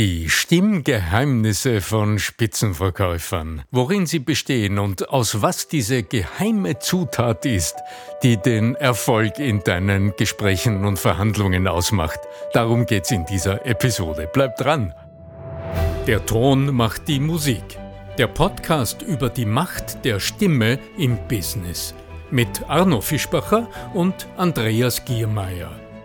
Die Stimmgeheimnisse von Spitzenverkäufern, worin sie bestehen und aus was diese geheime Zutat ist, die den Erfolg in deinen Gesprächen und Verhandlungen ausmacht. Darum geht's in dieser Episode. Bleib dran! Der Ton macht die Musik. Der Podcast über die Macht der Stimme im Business. Mit Arno Fischbacher und Andreas Giermeier.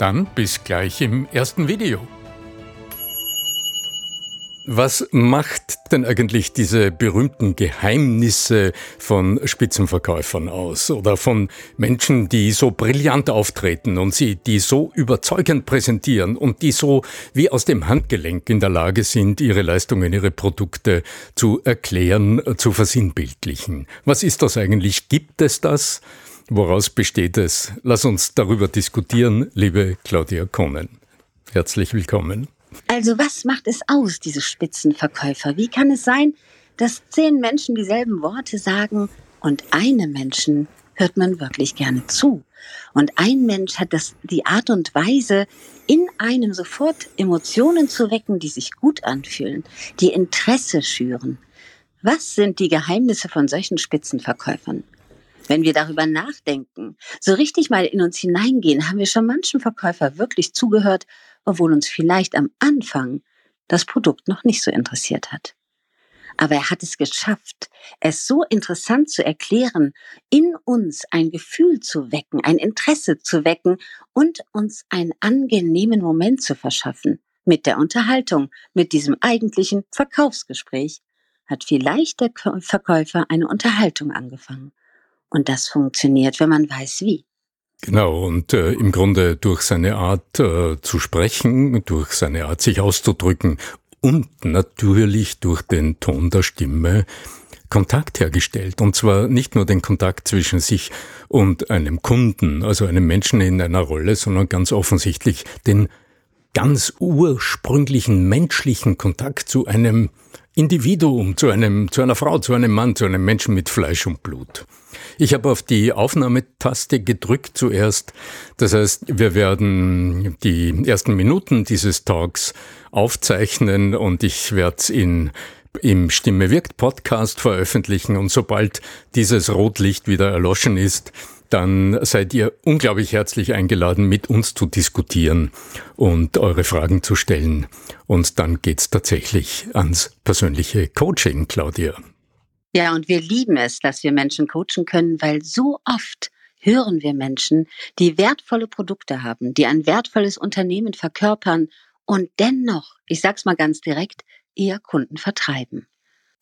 dann bis gleich im ersten Video. Was macht denn eigentlich diese berühmten Geheimnisse von Spitzenverkäufern aus oder von Menschen, die so brillant auftreten und sie, die so überzeugend präsentieren und die so wie aus dem Handgelenk in der Lage sind, ihre Leistungen, ihre Produkte zu erklären, zu versinnbildlichen? Was ist das eigentlich? Gibt es das? Woraus besteht es? Lass uns darüber diskutieren, liebe Claudia Kohnen. Herzlich willkommen. Also was macht es aus, diese Spitzenverkäufer? Wie kann es sein, dass zehn Menschen dieselben Worte sagen und einem Menschen hört man wirklich gerne zu? Und ein Mensch hat das, die Art und Weise, in einem sofort Emotionen zu wecken, die sich gut anfühlen, die Interesse schüren. Was sind die Geheimnisse von solchen Spitzenverkäufern? Wenn wir darüber nachdenken, so richtig mal in uns hineingehen, haben wir schon manchen Verkäufer wirklich zugehört, obwohl uns vielleicht am Anfang das Produkt noch nicht so interessiert hat. Aber er hat es geschafft, es so interessant zu erklären, in uns ein Gefühl zu wecken, ein Interesse zu wecken und uns einen angenehmen Moment zu verschaffen. Mit der Unterhaltung, mit diesem eigentlichen Verkaufsgespräch hat vielleicht der Verkäufer eine Unterhaltung angefangen. Und das funktioniert, wenn man weiß wie. Genau, und äh, im Grunde durch seine Art äh, zu sprechen, durch seine Art sich auszudrücken und natürlich durch den Ton der Stimme Kontakt hergestellt. Und zwar nicht nur den Kontakt zwischen sich und einem Kunden, also einem Menschen in einer Rolle, sondern ganz offensichtlich den ganz ursprünglichen menschlichen Kontakt zu einem Individuum, zu einem, zu einer Frau, zu einem Mann, zu einem Menschen mit Fleisch und Blut. Ich habe auf die Aufnahmetaste gedrückt zuerst. Das heißt, wir werden die ersten Minuten dieses Talks aufzeichnen und ich werde es in im Stimme wirkt Podcast veröffentlichen und sobald dieses Rotlicht wieder erloschen ist, dann seid ihr unglaublich herzlich eingeladen, mit uns zu diskutieren und eure Fragen zu stellen. Und dann geht's tatsächlich ans persönliche Coaching, Claudia. Ja, und wir lieben es, dass wir Menschen coachen können, weil so oft hören wir Menschen, die wertvolle Produkte haben, die ein wertvolles Unternehmen verkörpern und dennoch, ich sag's mal ganz direkt, eher Kunden vertreiben.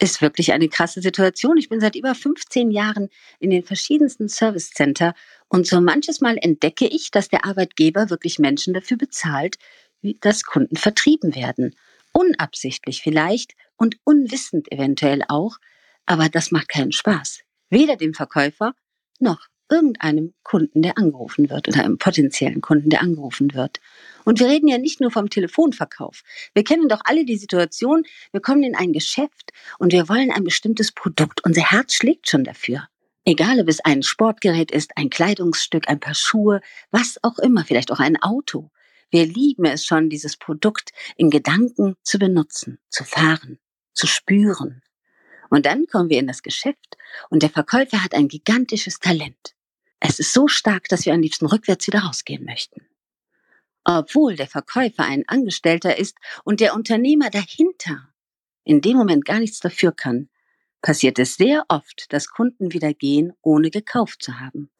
Ist wirklich eine krasse Situation. Ich bin seit über 15 Jahren in den verschiedensten Service Center und so manches Mal entdecke ich, dass der Arbeitgeber wirklich Menschen dafür bezahlt, dass Kunden vertrieben werden. Unabsichtlich vielleicht und unwissend eventuell auch, aber das macht keinen Spaß. Weder dem Verkäufer noch irgendeinem Kunden, der angerufen wird oder einem potenziellen Kunden, der angerufen wird. Und wir reden ja nicht nur vom Telefonverkauf. Wir kennen doch alle die Situation, wir kommen in ein Geschäft und wir wollen ein bestimmtes Produkt. Unser Herz schlägt schon dafür. Egal, ob es ein Sportgerät ist, ein Kleidungsstück, ein paar Schuhe, was auch immer, vielleicht auch ein Auto. Wir lieben es schon, dieses Produkt in Gedanken zu benutzen, zu fahren, zu spüren. Und dann kommen wir in das Geschäft und der Verkäufer hat ein gigantisches Talent. Es ist so stark, dass wir am liebsten rückwärts wieder rausgehen möchten. Obwohl der Verkäufer ein Angestellter ist und der Unternehmer dahinter in dem Moment gar nichts dafür kann, passiert es sehr oft, dass Kunden wieder gehen, ohne gekauft zu haben.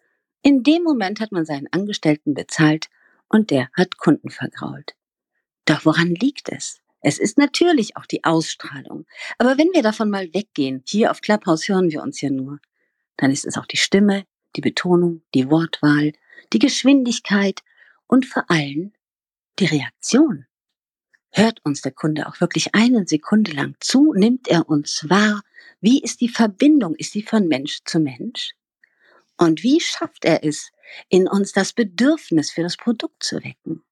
In dem Moment hat man seinen Angestellten bezahlt und der hat Kunden vergrault. Doch woran liegt es? Es ist natürlich auch die Ausstrahlung. Aber wenn wir davon mal weggehen, hier auf Clubhouse hören wir uns ja nur, dann ist es auch die Stimme, die Betonung, die Wortwahl, die Geschwindigkeit und vor allem die Reaktion. Hört uns der Kunde auch wirklich eine Sekunde lang zu? Nimmt er uns wahr? Wie ist die Verbindung? Ist sie von Mensch zu Mensch? Und wie schafft er es, in uns das Bedürfnis für das Produkt zu wecken?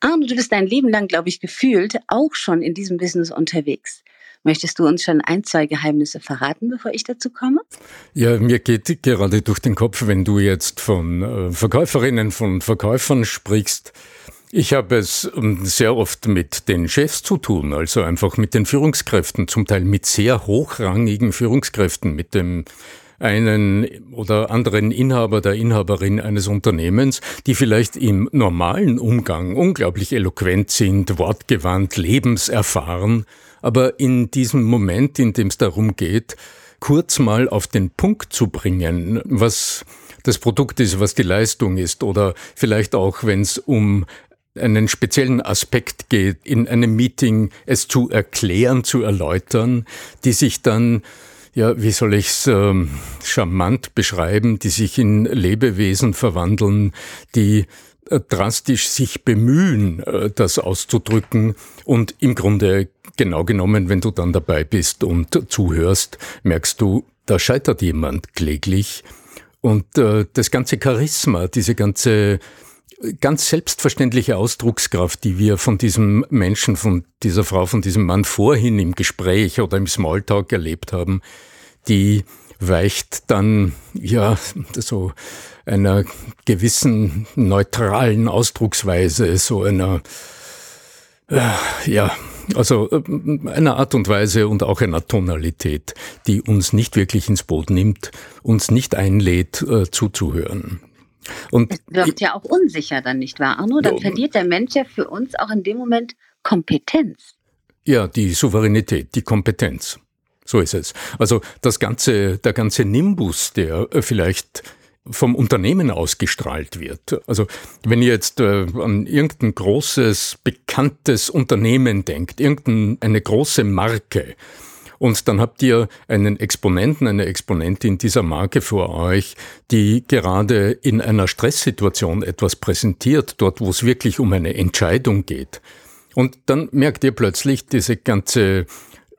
Arno, du bist dein Leben lang, glaube ich, gefühlt auch schon in diesem Business unterwegs. Möchtest du uns schon ein, zwei Geheimnisse verraten, bevor ich dazu komme? Ja, mir geht gerade durch den Kopf, wenn du jetzt von äh, Verkäuferinnen, von Verkäufern sprichst. Ich habe es ähm, sehr oft mit den Chefs zu tun, also einfach mit den Führungskräften, zum Teil mit sehr hochrangigen Führungskräften, mit dem einen oder anderen Inhaber der Inhaberin eines Unternehmens, die vielleicht im normalen Umgang unglaublich eloquent sind, wortgewandt, lebenserfahren, aber in diesem Moment, in dem es darum geht, kurz mal auf den Punkt zu bringen, was das Produkt ist, was die Leistung ist oder vielleicht auch, wenn es um einen speziellen Aspekt geht, in einem Meeting es zu erklären, zu erläutern, die sich dann ja, wie soll ich es ähm, charmant beschreiben, die sich in Lebewesen verwandeln, die äh, drastisch sich bemühen, äh, das auszudrücken und im Grunde genau genommen, wenn du dann dabei bist und zuhörst, merkst du, da scheitert jemand kläglich. Und äh, das ganze Charisma, diese ganze ganz selbstverständliche Ausdruckskraft, die wir von diesem Menschen, von dieser Frau, von diesem Mann vorhin im Gespräch oder im Smalltalk erlebt haben, die weicht dann ja so einer gewissen neutralen Ausdrucksweise, so einer äh, ja, also äh, einer Art und Weise und auch einer Tonalität, die uns nicht wirklich ins Boot nimmt, uns nicht einlädt, äh, zuzuhören. Und es wirkt ja auch unsicher dann, nicht wahr, Arno? Dann ja, verliert der Mensch ja für uns auch in dem Moment Kompetenz. Ja, die Souveränität, die Kompetenz. So ist es. Also das ganze, der ganze Nimbus, der äh, vielleicht vom Unternehmen ausgestrahlt wird. Also wenn ihr jetzt äh, an irgendein großes, bekanntes Unternehmen denkt, irgendeine große Marke, und dann habt ihr einen Exponenten, eine Exponentin dieser Marke vor euch, die gerade in einer Stresssituation etwas präsentiert, dort wo es wirklich um eine Entscheidung geht. Und dann merkt ihr plötzlich diese ganze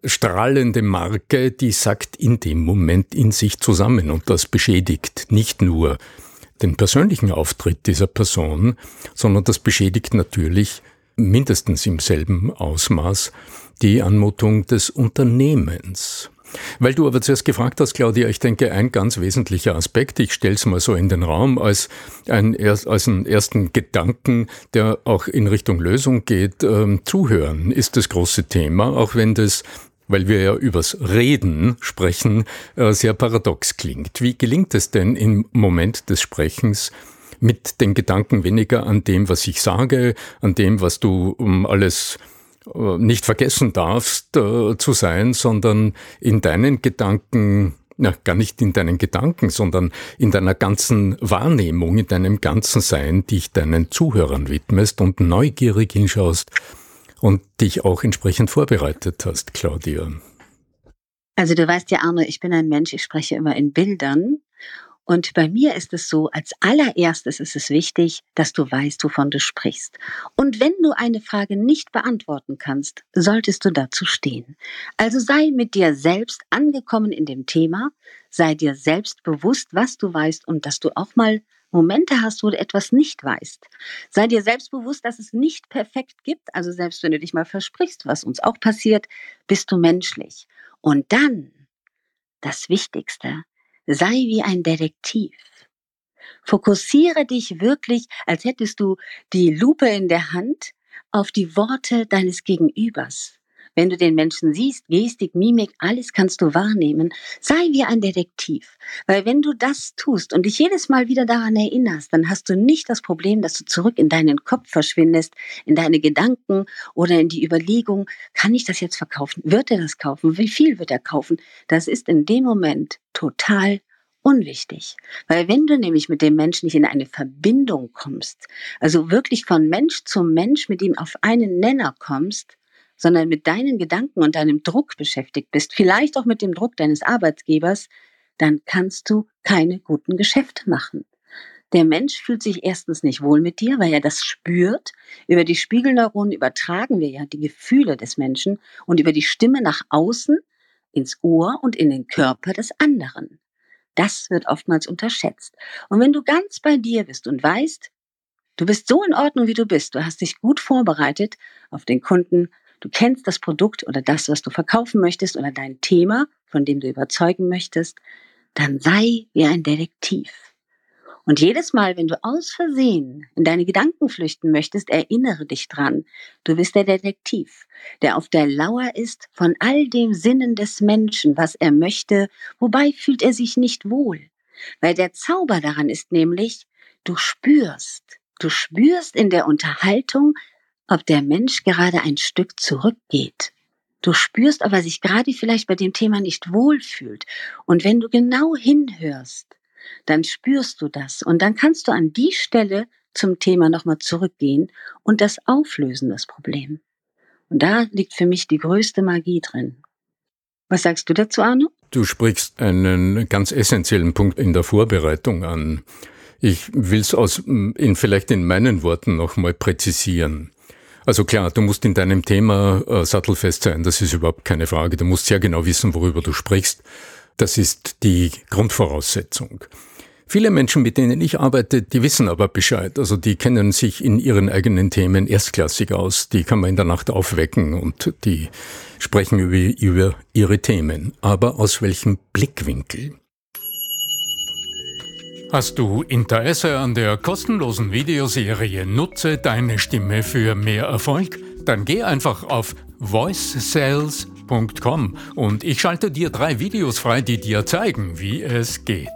strahlende Marke, die sackt in dem Moment in sich zusammen und das beschädigt nicht nur den persönlichen Auftritt dieser Person, sondern das beschädigt natürlich mindestens im selben Ausmaß die Anmutung des Unternehmens. Weil du aber zuerst gefragt hast, Claudia, ich denke, ein ganz wesentlicher Aspekt, ich stelle es mal so in den Raum, als, ein, als einen ersten Gedanken, der auch in Richtung Lösung geht, ähm, zuhören ist das große Thema, auch wenn das weil wir ja übers Reden sprechen, äh, sehr paradox klingt. Wie gelingt es denn im Moment des Sprechens, mit den Gedanken weniger an dem, was ich sage, an dem, was du um alles äh, nicht vergessen darfst äh, zu sein, sondern in deinen Gedanken, na, gar nicht in deinen Gedanken, sondern in deiner ganzen Wahrnehmung, in deinem ganzen Sein, dich deinen Zuhörern widmest und neugierig hinschaust und dich auch entsprechend vorbereitet hast, Claudia. Also du weißt ja, Arne, ich bin ein Mensch, ich spreche immer in Bildern und bei mir ist es so, als allererstes ist es wichtig, dass du weißt, wovon du sprichst. Und wenn du eine Frage nicht beantworten kannst, solltest du dazu stehen. Also sei mit dir selbst angekommen in dem Thema, sei dir selbst bewusst, was du weißt und dass du auch mal Momente hast, wo du etwas nicht weißt. Sei dir selbst bewusst, dass es nicht perfekt gibt. Also selbst wenn du dich mal versprichst, was uns auch passiert, bist du menschlich. Und dann, das Wichtigste, Sei wie ein Detektiv. Fokussiere dich wirklich, als hättest du die Lupe in der Hand, auf die Worte deines Gegenübers. Wenn du den Menschen siehst, Gestik, Mimik, alles kannst du wahrnehmen. Sei wie ein Detektiv. Weil wenn du das tust und dich jedes Mal wieder daran erinnerst, dann hast du nicht das Problem, dass du zurück in deinen Kopf verschwindest, in deine Gedanken oder in die Überlegung, kann ich das jetzt verkaufen? Wird er das kaufen? Wie viel wird er kaufen? Das ist in dem Moment total unwichtig. Weil wenn du nämlich mit dem Menschen nicht in eine Verbindung kommst, also wirklich von Mensch zu Mensch mit ihm auf einen Nenner kommst, sondern mit deinen Gedanken und deinem Druck beschäftigt bist, vielleicht auch mit dem Druck deines Arbeitgebers, dann kannst du keine guten Geschäfte machen. Der Mensch fühlt sich erstens nicht wohl mit dir, weil er das spürt. Über die Spiegelneuronen übertragen wir ja die Gefühle des Menschen und über die Stimme nach außen ins Ohr und in den Körper des anderen. Das wird oftmals unterschätzt. Und wenn du ganz bei dir bist und weißt, du bist so in Ordnung, wie du bist, du hast dich gut vorbereitet auf den Kunden, du kennst das Produkt oder das, was du verkaufen möchtest oder dein Thema, von dem du überzeugen möchtest, dann sei wie ein Detektiv. Und jedes Mal, wenn du aus Versehen in deine Gedanken flüchten möchtest, erinnere dich dran. Du bist der Detektiv, der auf der Lauer ist von all dem Sinnen des Menschen, was er möchte, wobei fühlt er sich nicht wohl. Weil der Zauber daran ist nämlich, du spürst, du spürst in der Unterhaltung, ob der Mensch gerade ein Stück zurückgeht. Du spürst, ob er sich gerade vielleicht bei dem Thema nicht wohlfühlt. Und wenn du genau hinhörst, dann spürst du das und dann kannst du an die Stelle zum Thema nochmal zurückgehen und das auflösen, das Problem. Und da liegt für mich die größte Magie drin. Was sagst du dazu, Arno? Du sprichst einen ganz essentiellen Punkt in der Vorbereitung an. Ich will es in, vielleicht in meinen Worten nochmal präzisieren. Also klar, du musst in deinem Thema äh, sattelfest sein, das ist überhaupt keine Frage. Du musst sehr genau wissen, worüber du sprichst. Das ist die Grundvoraussetzung. Viele Menschen, mit denen ich arbeite, die wissen aber Bescheid. Also die kennen sich in ihren eigenen Themen erstklassig aus. Die kann man in der Nacht aufwecken und die sprechen über, über ihre Themen. Aber aus welchem Blickwinkel? Hast du Interesse an der kostenlosen Videoserie Nutze deine Stimme für mehr Erfolg? Dann geh einfach auf voicesales.com und ich schalte dir drei Videos frei, die dir zeigen, wie es geht.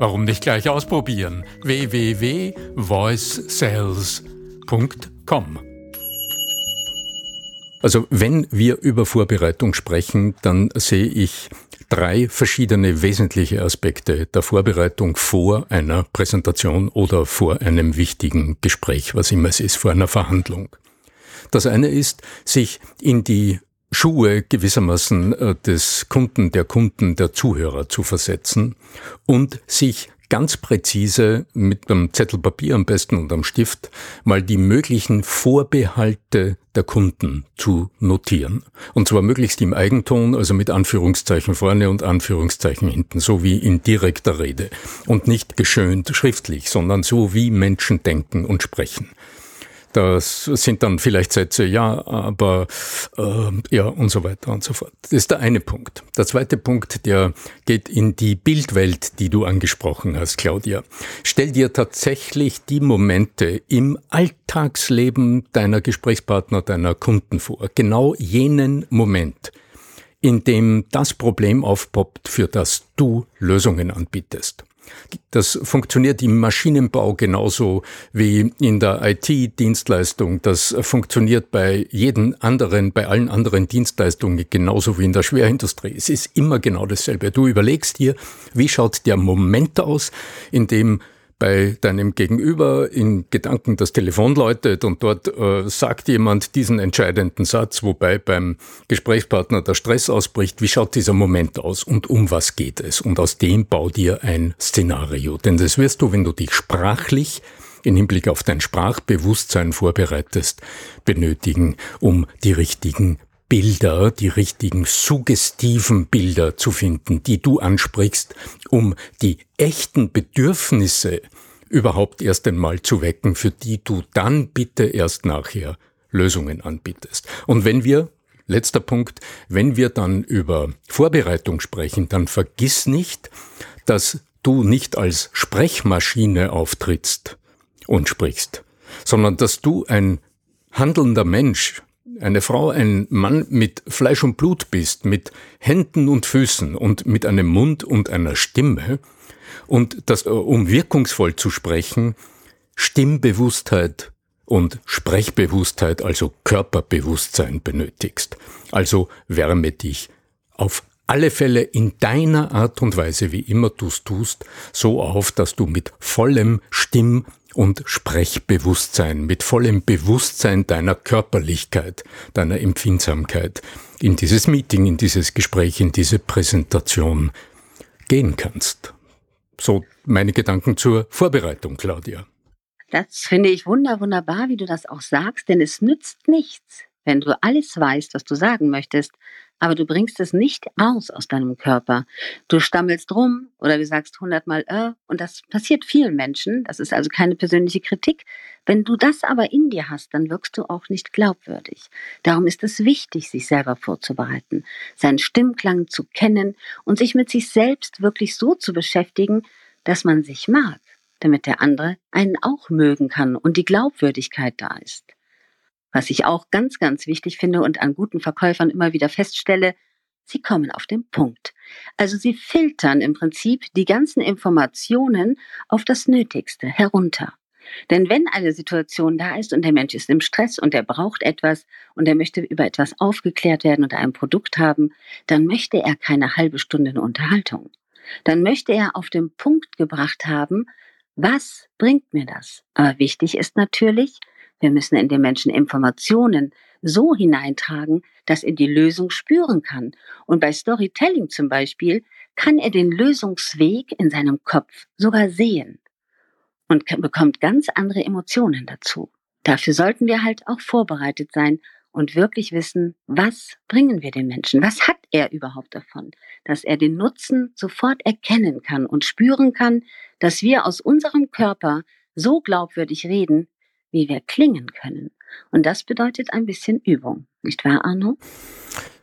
Warum nicht gleich ausprobieren? www.voicesales.com Also wenn wir über Vorbereitung sprechen, dann sehe ich drei verschiedene wesentliche Aspekte der Vorbereitung vor einer Präsentation oder vor einem wichtigen Gespräch, was immer es ist, vor einer Verhandlung. Das eine ist, sich in die Schuhe gewissermaßen äh, des Kunden, der Kunden, der Zuhörer zu versetzen und sich ganz präzise mit einem Zettel Papier am besten und am Stift mal die möglichen Vorbehalte der Kunden zu notieren. Und zwar möglichst im Eigenton, also mit Anführungszeichen vorne und Anführungszeichen hinten, so wie in direkter Rede. Und nicht geschönt schriftlich, sondern so wie Menschen denken und sprechen. Das sind dann vielleicht Sätze, ja, aber äh, ja und so weiter und so fort. Das ist der eine Punkt. Der zweite Punkt, der geht in die Bildwelt, die du angesprochen hast, Claudia. Stell dir tatsächlich die Momente im Alltagsleben deiner Gesprächspartner, deiner Kunden vor. Genau jenen Moment, in dem das Problem aufpoppt, für das du Lösungen anbietest. Das funktioniert im Maschinenbau genauso wie in der IT-Dienstleistung. Das funktioniert bei jedem anderen, bei allen anderen Dienstleistungen genauso wie in der Schwerindustrie. Es ist immer genau dasselbe. Du überlegst dir, wie schaut der Moment aus, in dem bei deinem Gegenüber in Gedanken das Telefon läutet und dort äh, sagt jemand diesen entscheidenden Satz, wobei beim Gesprächspartner der Stress ausbricht, wie schaut dieser Moment aus und um was geht es? Und aus dem bau dir ein Szenario. Denn das wirst du, wenn du dich sprachlich in Hinblick auf dein Sprachbewusstsein vorbereitest, benötigen, um die richtigen Bilder, die richtigen suggestiven Bilder zu finden, die du ansprichst, um die echten Bedürfnisse überhaupt erst einmal zu wecken, für die du dann bitte erst nachher Lösungen anbietest. Und wenn wir, letzter Punkt, wenn wir dann über Vorbereitung sprechen, dann vergiss nicht, dass du nicht als Sprechmaschine auftrittst und sprichst, sondern dass du ein handelnder Mensch eine Frau, ein Mann mit Fleisch und Blut bist, mit Händen und Füßen und mit einem Mund und einer Stimme, und das, äh, um wirkungsvoll zu sprechen, Stimmbewusstheit und Sprechbewusstheit, also Körperbewusstsein benötigst. Also wärme dich auf alle Fälle in deiner Art und Weise, wie immer du es tust, so auf, dass du mit vollem Stimm- und Sprechbewusstsein, mit vollem Bewusstsein deiner Körperlichkeit, deiner Empfindsamkeit in dieses Meeting, in dieses Gespräch, in diese Präsentation gehen kannst. So meine Gedanken zur Vorbereitung, Claudia. Das finde ich wunder, wunderbar, wie du das auch sagst, denn es nützt nichts, wenn du alles weißt, was du sagen möchtest, aber du bringst es nicht raus aus deinem Körper. Du stammelst rum oder du sagst hundertmal äh, und das passiert vielen Menschen. Das ist also keine persönliche Kritik. Wenn du das aber in dir hast, dann wirkst du auch nicht glaubwürdig. Darum ist es wichtig, sich selber vorzubereiten, seinen Stimmklang zu kennen und sich mit sich selbst wirklich so zu beschäftigen, dass man sich mag, damit der andere einen auch mögen kann und die Glaubwürdigkeit da ist. Was ich auch ganz, ganz wichtig finde und an guten Verkäufern immer wieder feststelle, sie kommen auf den Punkt. Also sie filtern im Prinzip die ganzen Informationen auf das Nötigste herunter. Denn wenn eine Situation da ist und der Mensch ist im Stress und er braucht etwas und er möchte über etwas aufgeklärt werden oder ein Produkt haben, dann möchte er keine halbe Stunde Unterhaltung. Dann möchte er auf den Punkt gebracht haben, was bringt mir das? Aber wichtig ist natürlich, wir müssen in den Menschen Informationen so hineintragen, dass er die Lösung spüren kann. Und bei Storytelling zum Beispiel kann er den Lösungsweg in seinem Kopf sogar sehen und bekommt ganz andere Emotionen dazu. Dafür sollten wir halt auch vorbereitet sein und wirklich wissen, was bringen wir den Menschen? Was hat er überhaupt davon? Dass er den Nutzen sofort erkennen kann und spüren kann, dass wir aus unserem Körper so glaubwürdig reden, wie wir klingen können. Und das bedeutet ein bisschen Übung, nicht wahr, Arno?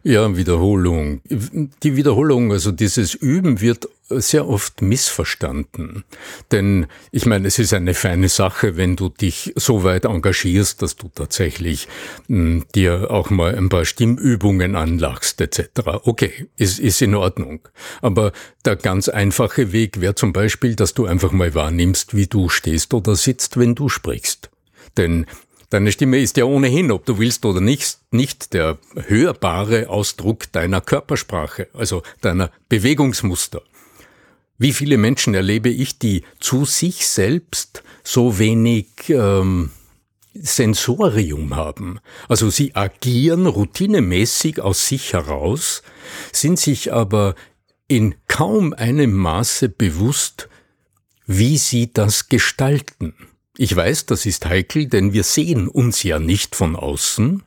Ja, Wiederholung. Die Wiederholung, also dieses Üben wird sehr oft missverstanden. Denn ich meine, es ist eine feine Sache, wenn du dich so weit engagierst, dass du tatsächlich mh, hm, dir auch mal ein paar Stimmübungen anlachst etc. Okay, ist, ist in Ordnung. Aber der ganz einfache Weg wäre zum Beispiel, dass du einfach mal wahrnimmst, wie du stehst oder sitzt, wenn du sprichst. Denn deine Stimme ist ja ohnehin, ob du willst oder nicht, nicht der hörbare Ausdruck deiner Körpersprache, also deiner Bewegungsmuster. Wie viele Menschen erlebe ich, die zu sich selbst so wenig ähm, Sensorium haben. Also sie agieren routinemäßig aus sich heraus, sind sich aber in kaum einem Maße bewusst, wie sie das gestalten. Ich weiß, das ist heikel, denn wir sehen uns ja nicht von außen.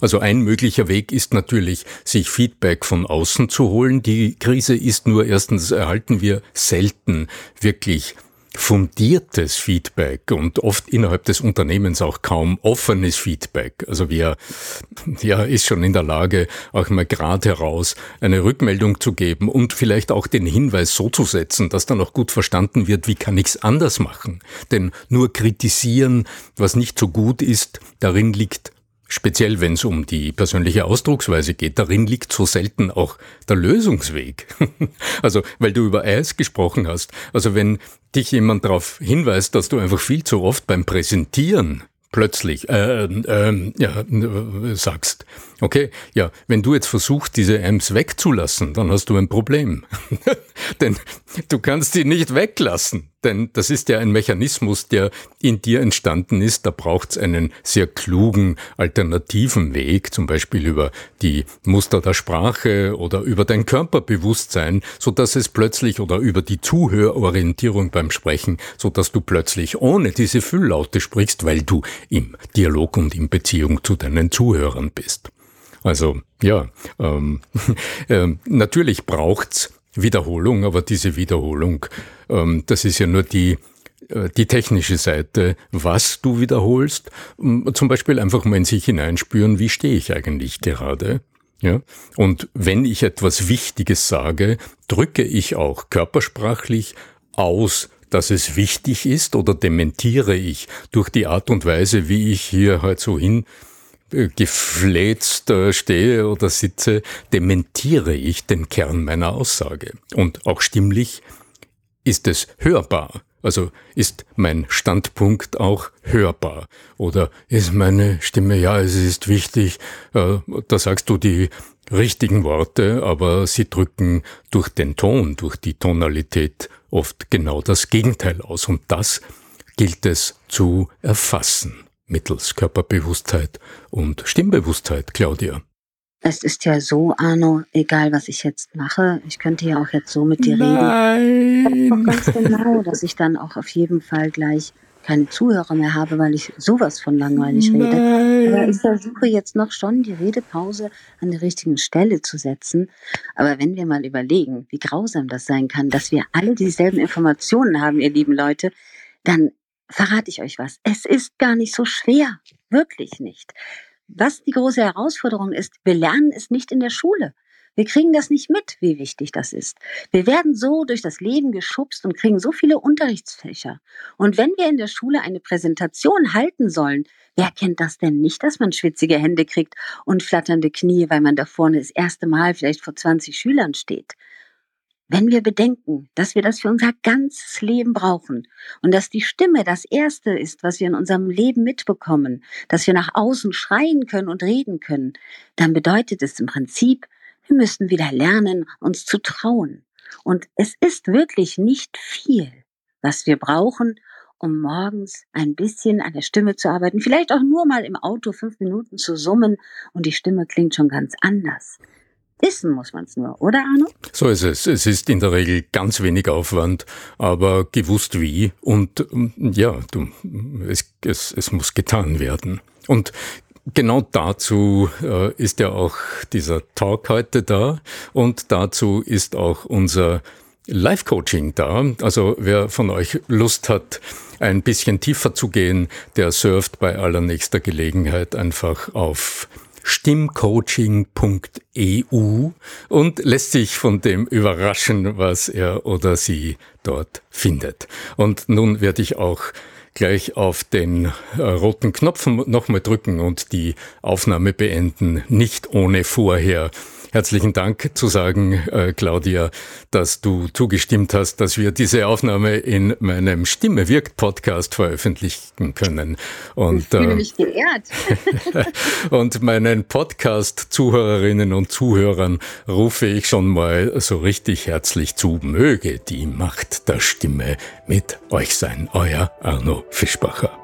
Also ein möglicher Weg ist natürlich, sich Feedback von außen zu holen. Die Krise ist nur erstens erhalten wir selten wirklich fundiertes Feedback und oft innerhalb des Unternehmens auch kaum offenes Feedback. Also wer ja ist schon in der Lage, auch mal gerade heraus eine Rückmeldung zu geben und vielleicht auch den Hinweis so zu setzen, dass dann auch gut verstanden wird, wie kann ich es anders machen. Denn nur kritisieren, was nicht so gut ist, darin liegt Speziell wenn es um die persönliche Ausdrucksweise geht, darin liegt so selten auch der Lösungsweg. also, weil du über Eis gesprochen hast. Also, wenn dich jemand darauf hinweist, dass du einfach viel zu oft beim Präsentieren plötzlich äh, äh, ja, sagst, okay, ja, wenn du jetzt versuchst, diese Amps wegzulassen, dann hast du ein Problem. Denn du kannst sie nicht weglassen. Denn das ist ja ein Mechanismus, der in dir entstanden ist. Da braucht es einen sehr klugen alternativen Weg, zum Beispiel über die Muster der Sprache oder über dein Körperbewusstsein, so dass es plötzlich oder über die Zuhörorientierung beim Sprechen, so dass du plötzlich ohne diese Fülllaute sprichst, weil du im Dialog und in Beziehung zu deinen Zuhörern bist. Also ja, ähm, äh, natürlich braucht's Wiederholung, aber diese Wiederholung, ähm, das ist ja nur die äh, die technische Seite, was du wiederholst, zum Beispiel einfach mal in sich hineinspüren, wie stehe ich eigentlich gerade. Ja? Und wenn ich etwas Wichtiges sage, drücke ich auch körpersprachlich aus, dass es wichtig ist oder dementiere ich durch die Art und Weise, wie ich hier halt so hin gefläzt stehe oder sitze, dementiere ich den Kern meiner Aussage. Und auch stimmlich ist es hörbar. Also ist mein Standpunkt auch hörbar? Oder ist meine Stimme, ja, es ist wichtig, äh, da sagst du die richtigen Worte, aber sie drücken durch den Ton, durch die Tonalität oft genau das Gegenteil aus. Und das gilt es zu erfassen mittels Körperbewusstheit und Stimmbewusstheit, Claudia. Es ist ja so, Arno, egal was ich jetzt mache, ich könnte ja auch jetzt so mit dir Nein. reden. Ganz genau, dass ich dann auch auf jeden Fall gleich keine Zuhörer mehr habe, weil ich sowas von langweilig rede. Nein. Aber ich versuche jetzt noch schon die Redepause an der richtigen Stelle zu setzen. Aber wenn wir mal überlegen, wie grausam das sein kann, dass wir alle dieselben Informationen haben, ihr lieben Leute, dann verrate ich euch was. Es ist gar nicht so schwer. Wirklich nicht. Was die große Herausforderung ist, wir lernen es nicht in der Schule. Wir kriegen das nicht mit, wie wichtig das ist. Wir werden so durch das Leben geschubst und kriegen so viele Unterrichtsfächer. Und wenn wir in der Schule eine Präsentation halten sollen, wer kennt das denn nicht, dass man schwitzige Hände kriegt und flatternde Knie, weil man da vorne das erste Mal vielleicht vor 20 Schülern steht? Wenn wir bedenken, dass wir das für unser ganzes Leben brauchen und dass die Stimme das Erste ist, was wir in unserem Leben mitbekommen, dass wir nach außen schreien können und reden können, dann bedeutet es im Prinzip, wir müssen wieder lernen, uns zu trauen. Und es ist wirklich nicht viel, was wir brauchen, um morgens ein bisschen an der Stimme zu arbeiten. Vielleicht auch nur mal im Auto fünf Minuten zu summen und die Stimme klingt schon ganz anders. Wissen muss man es nur, oder Arno? So ist es. Es ist in der Regel ganz wenig Aufwand, aber gewusst wie. Und ähm, ja, du, es, es, es muss getan werden. Und genau dazu äh, ist ja auch dieser Talk heute da. Und dazu ist auch unser Live-Coaching da. Also wer von euch Lust hat, ein bisschen tiefer zu gehen, der surft bei allernächster Gelegenheit einfach auf stimmcoaching.eu und lässt sich von dem überraschen, was er oder sie dort findet. Und nun werde ich auch gleich auf den äh, roten Knopf nochmal drücken und die Aufnahme beenden, nicht ohne vorher herzlichen Dank zu sagen, äh, Claudia, dass du zugestimmt hast, dass wir diese Aufnahme in meinem Stimme wirkt Podcast veröffentlichen können. Und, ich fühle äh, mich geehrt. und meinen Podcast-Zuhörerinnen und Zuhörern rufe ich schon mal so richtig herzlich zu. Möge die Macht der Stimme mit euch sein. Euer Arno Fischbacher.